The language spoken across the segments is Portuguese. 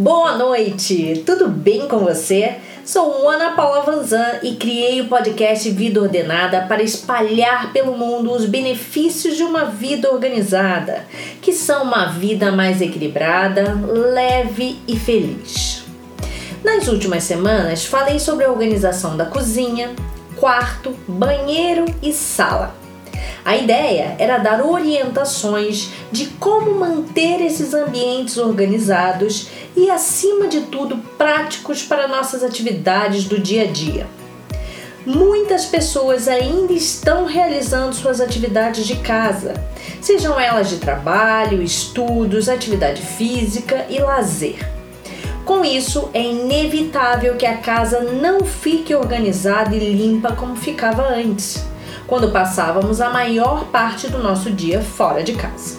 Boa noite, tudo bem com você? Sou Ana Paula Vanzan e criei o podcast Vida Ordenada para espalhar pelo mundo os benefícios de uma vida organizada, que são uma vida mais equilibrada, leve e feliz. Nas últimas semanas falei sobre a organização da cozinha, quarto, banheiro e sala. A ideia era dar orientações de como manter esses ambientes organizados e, acima de tudo, práticos para nossas atividades do dia a dia. Muitas pessoas ainda estão realizando suas atividades de casa, sejam elas de trabalho, estudos, atividade física e lazer. Com isso, é inevitável que a casa não fique organizada e limpa como ficava antes quando passávamos a maior parte do nosso dia fora de casa.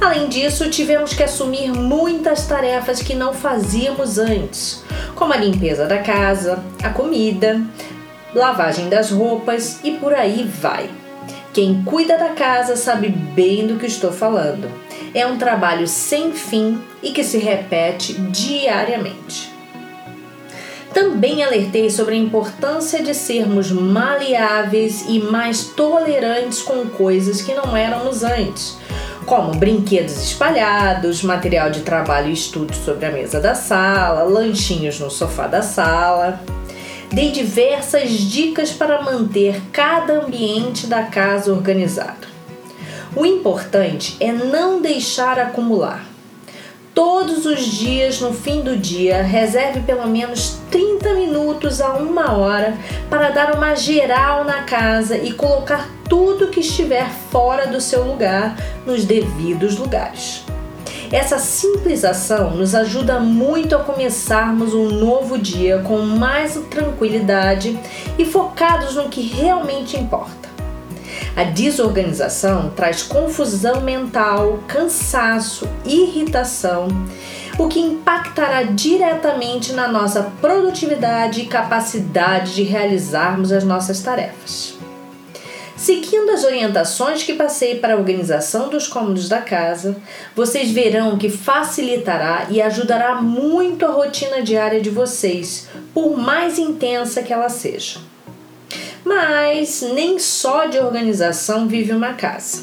Além disso, tivemos que assumir muitas tarefas que não fazíamos antes, como a limpeza da casa, a comida, lavagem das roupas e por aí vai. Quem cuida da casa sabe bem do que estou falando. É um trabalho sem fim e que se repete diariamente. Também alertei sobre a importância de sermos maleáveis e mais tolerantes com coisas que não éramos antes, como brinquedos espalhados, material de trabalho e estudo sobre a mesa da sala, lanchinhos no sofá da sala. Dei diversas dicas para manter cada ambiente da casa organizado. O importante é não deixar acumular Todos os dias, no fim do dia, reserve pelo menos 30 minutos a uma hora para dar uma geral na casa e colocar tudo que estiver fora do seu lugar nos devidos lugares. Essa simples ação nos ajuda muito a começarmos um novo dia com mais tranquilidade e focados no que realmente importa. A desorganização traz confusão mental, cansaço, irritação, o que impactará diretamente na nossa produtividade e capacidade de realizarmos as nossas tarefas. Seguindo as orientações que passei para a organização dos cômodos da casa, vocês verão que facilitará e ajudará muito a rotina diária de vocês, por mais intensa que ela seja. Mas nem só de organização vive uma casa.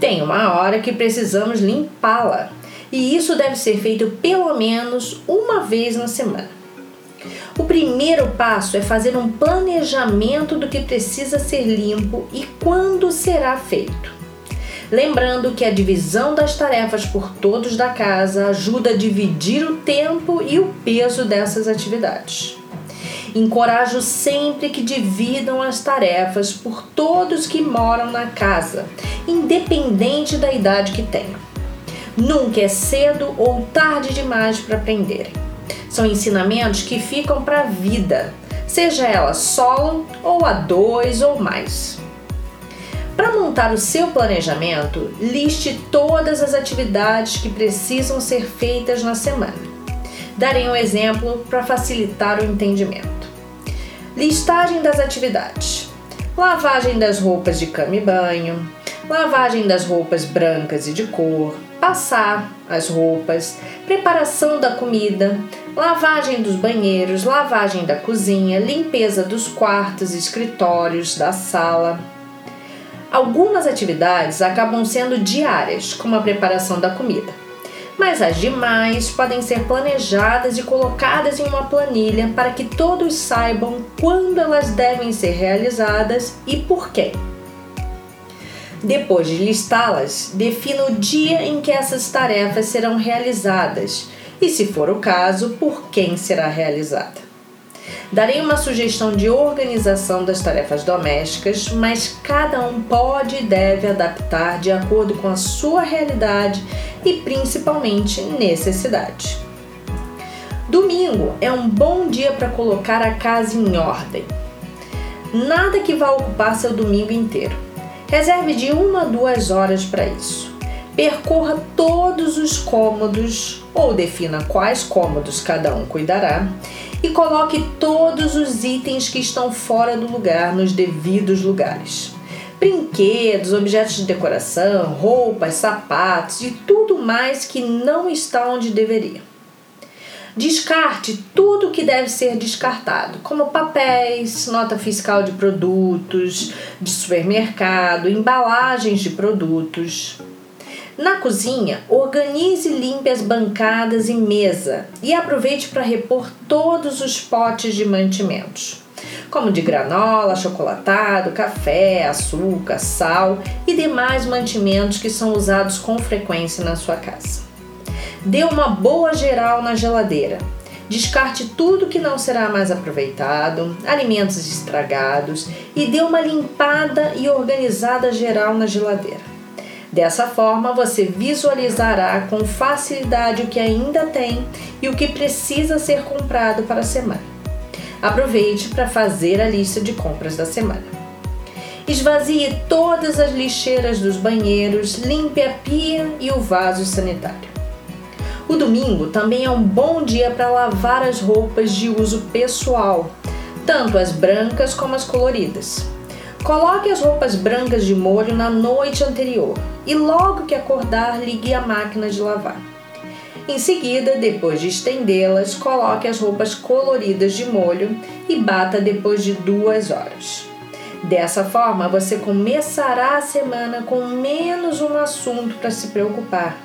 Tem uma hora que precisamos limpá-la, e isso deve ser feito pelo menos uma vez na semana. O primeiro passo é fazer um planejamento do que precisa ser limpo e quando será feito. Lembrando que a divisão das tarefas por todos da casa ajuda a dividir o tempo e o peso dessas atividades. Encorajo sempre que dividam as tarefas por todos que moram na casa, independente da idade que tenham. Nunca é cedo ou tarde demais para aprenderem. São ensinamentos que ficam para a vida, seja ela solo ou a dois ou mais. Para montar o seu planejamento, liste todas as atividades que precisam ser feitas na semana. Darei um exemplo para facilitar o entendimento. Listagem das atividades: lavagem das roupas de cama e banho, lavagem das roupas brancas e de cor, passar as roupas, preparação da comida, lavagem dos banheiros, lavagem da cozinha, limpeza dos quartos, escritórios, da sala. Algumas atividades acabam sendo diárias, como a preparação da comida mas as demais podem ser planejadas e colocadas em uma planilha para que todos saibam quando elas devem ser realizadas e por quem. Depois de listá-las, defina o dia em que essas tarefas serão realizadas e, se for o caso, por quem será realizada. Darei uma sugestão de organização das tarefas domésticas, mas cada um pode e deve adaptar de acordo com a sua realidade e principalmente necessidade. Domingo é um bom dia para colocar a casa em ordem. Nada que vá ocupar seu domingo inteiro. Reserve de uma a duas horas para isso. Percorra todos os cômodos ou defina quais cômodos cada um cuidará e coloque todos os itens que estão fora do lugar nos devidos lugares. Brinquedos, objetos de decoração, roupas, sapatos e tudo mais que não está onde deveria. Descarte tudo que deve ser descartado, como papéis, nota fiscal de produtos de supermercado, embalagens de produtos. Na cozinha, organize e limpe as bancadas e mesa e aproveite para repor todos os potes de mantimentos, como de granola, chocolatado, café, açúcar, sal e demais mantimentos que são usados com frequência na sua casa. Dê uma boa geral na geladeira. Descarte tudo que não será mais aproveitado, alimentos estragados e dê uma limpada e organizada geral na geladeira. Dessa forma, você visualizará com facilidade o que ainda tem e o que precisa ser comprado para a semana. Aproveite para fazer a lista de compras da semana. Esvazie todas as lixeiras dos banheiros, limpe a pia e o vaso sanitário. O domingo também é um bom dia para lavar as roupas de uso pessoal, tanto as brancas como as coloridas. Coloque as roupas brancas de molho na noite anterior e logo que acordar, ligue a máquina de lavar. Em seguida, depois de estendê-las, coloque as roupas coloridas de molho e bata depois de duas horas. Dessa forma, você começará a semana com menos um assunto para se preocupar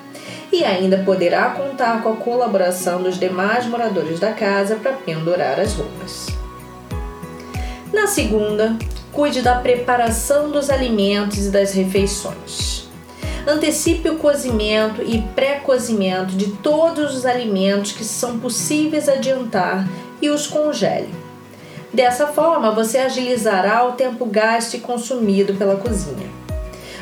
e ainda poderá contar com a colaboração dos demais moradores da casa para pendurar as roupas. Na segunda, cuide da preparação dos alimentos e das refeições. Antecipe o cozimento e pré-cozimento de todos os alimentos que são possíveis adiantar e os congele. Dessa forma, você agilizará o tempo gasto e consumido pela cozinha.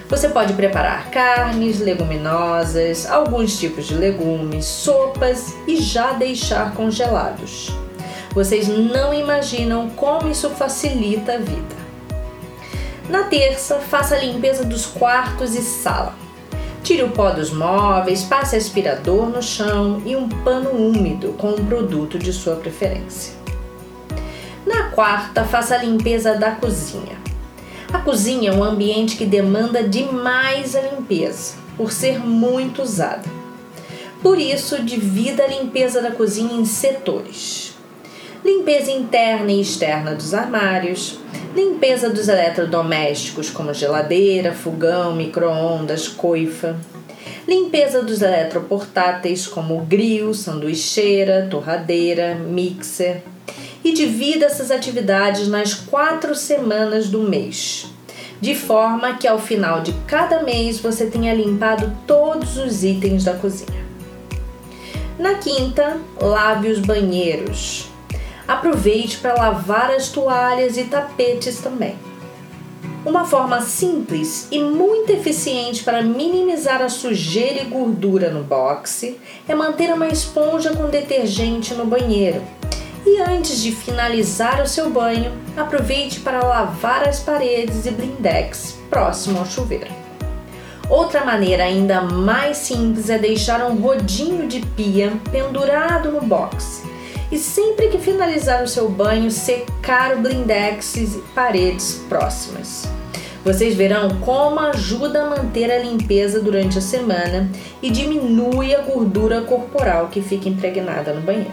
Você pode preparar carnes, leguminosas, alguns tipos de legumes, sopas e já deixar congelados. Vocês não imaginam como isso facilita a vida. Na terça, faça a limpeza dos quartos e sala. Tire o pó dos móveis, passe aspirador no chão e um pano úmido com um produto de sua preferência. Na quarta, faça a limpeza da cozinha. A cozinha é um ambiente que demanda demais a limpeza, por ser muito usada. Por isso, divida a limpeza da cozinha em setores: limpeza interna e externa dos armários, limpeza dos eletrodomésticos como geladeira, fogão, micro-ondas, coifa, limpeza dos eletroportáteis como grill, sanduicheira, torradeira, mixer e divida essas atividades nas quatro semanas do mês, de forma que ao final de cada mês você tenha limpado todos os itens da cozinha. Na quinta, lave os banheiros. Aproveite para lavar as toalhas e tapetes também. Uma forma simples e muito eficiente para minimizar a sujeira e gordura no boxe é manter uma esponja com detergente no banheiro. E antes de finalizar o seu banho, aproveite para lavar as paredes e blindex próximo ao chuveiro. Outra maneira ainda mais simples é deixar um rodinho de pia pendurado no box e sempre que finalizar o seu banho, secar o blindex e paredes próximas. Vocês verão como ajuda a manter a limpeza durante a semana e diminui a gordura corporal que fica impregnada no banheiro.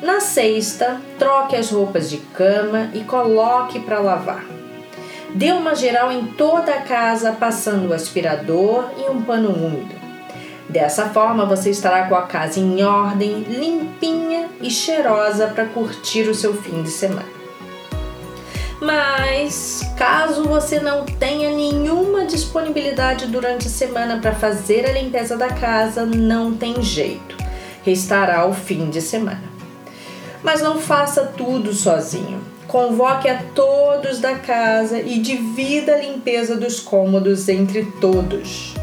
Na sexta, troque as roupas de cama e coloque para lavar. Dê uma geral em toda a casa, passando o aspirador e um pano úmido. Dessa forma, você estará com a casa em ordem, limpinha e cheirosa para curtir o seu fim de semana. Mas, caso você não tenha nenhuma disponibilidade durante a semana para fazer a limpeza da casa, não tem jeito. Restará o fim de semana. Mas não faça tudo sozinho. Convoque a todos da casa e divida a limpeza dos cômodos entre todos.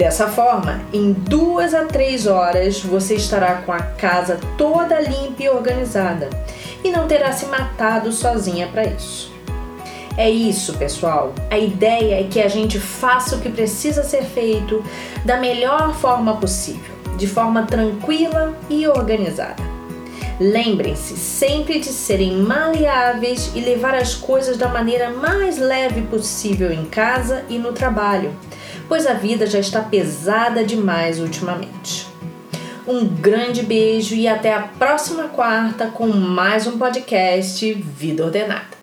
Dessa forma, em duas a três horas você estará com a casa toda limpa e organizada e não terá se matado sozinha para isso. É isso, pessoal. A ideia é que a gente faça o que precisa ser feito da melhor forma possível, de forma tranquila e organizada. Lembrem-se sempre de serem maleáveis e levar as coisas da maneira mais leve possível em casa e no trabalho pois a vida já está pesada demais ultimamente. Um grande beijo e até a próxima quarta com mais um podcast Vida Ordenada.